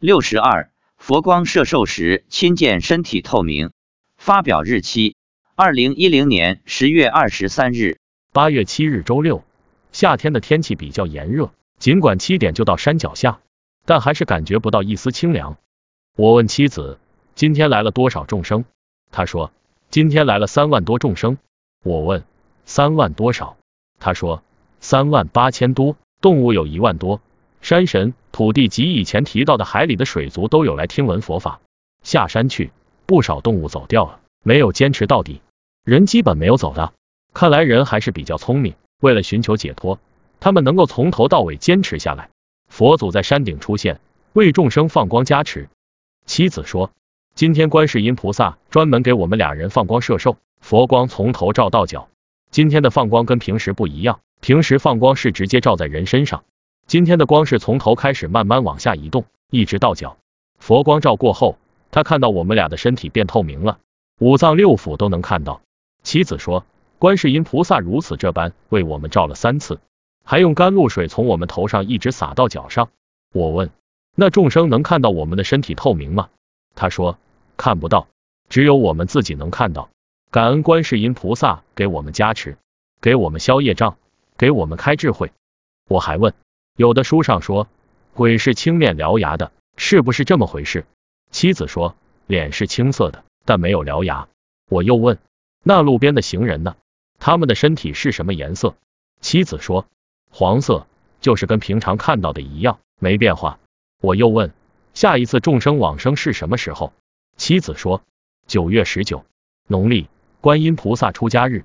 六十二，佛光摄受时亲见身体透明。发表日期：二零一零年十月二十三日。八月七日周六。夏天的天气比较炎热，尽管七点就到山脚下，但还是感觉不到一丝清凉。我问妻子：“今天来了多少众生？”他说：“今天来了三万多众生。”我问：“三万多少？”他说：“三万八千多，动物有一万多，山神、土地及以前提到的海里的水族都有来听闻佛法。下山去，不少动物走掉了，没有坚持到底，人基本没有走的。看来人还是比较聪明。”为了寻求解脱，他们能够从头到尾坚持下来。佛祖在山顶出现，为众生放光加持。妻子说：“今天观世音菩萨专门给我们俩人放光摄受，佛光从头照到脚。今天的放光跟平时不一样，平时放光是直接照在人身上，今天的光是从头开始慢慢往下移动，一直到脚。佛光照过后，他看到我们俩的身体变透明了，五脏六腑都能看到。”妻子说。观世音菩萨如此这般为我们照了三次，还用甘露水从我们头上一直洒到脚上。我问：那众生能看到我们的身体透明吗？他说：看不到，只有我们自己能看到。感恩观世音菩萨给我们加持，给我们消业障，给我们开智慧。我还问：有的书上说鬼是青面獠牙的，是不是这么回事？妻子说：脸是青色的，但没有獠牙。我又问：那路边的行人呢？他们的身体是什么颜色？妻子说黄色，就是跟平常看到的一样，没变化。我又问下一次众生往生是什么时候？妻子说九月十九，农历观音菩萨出家日。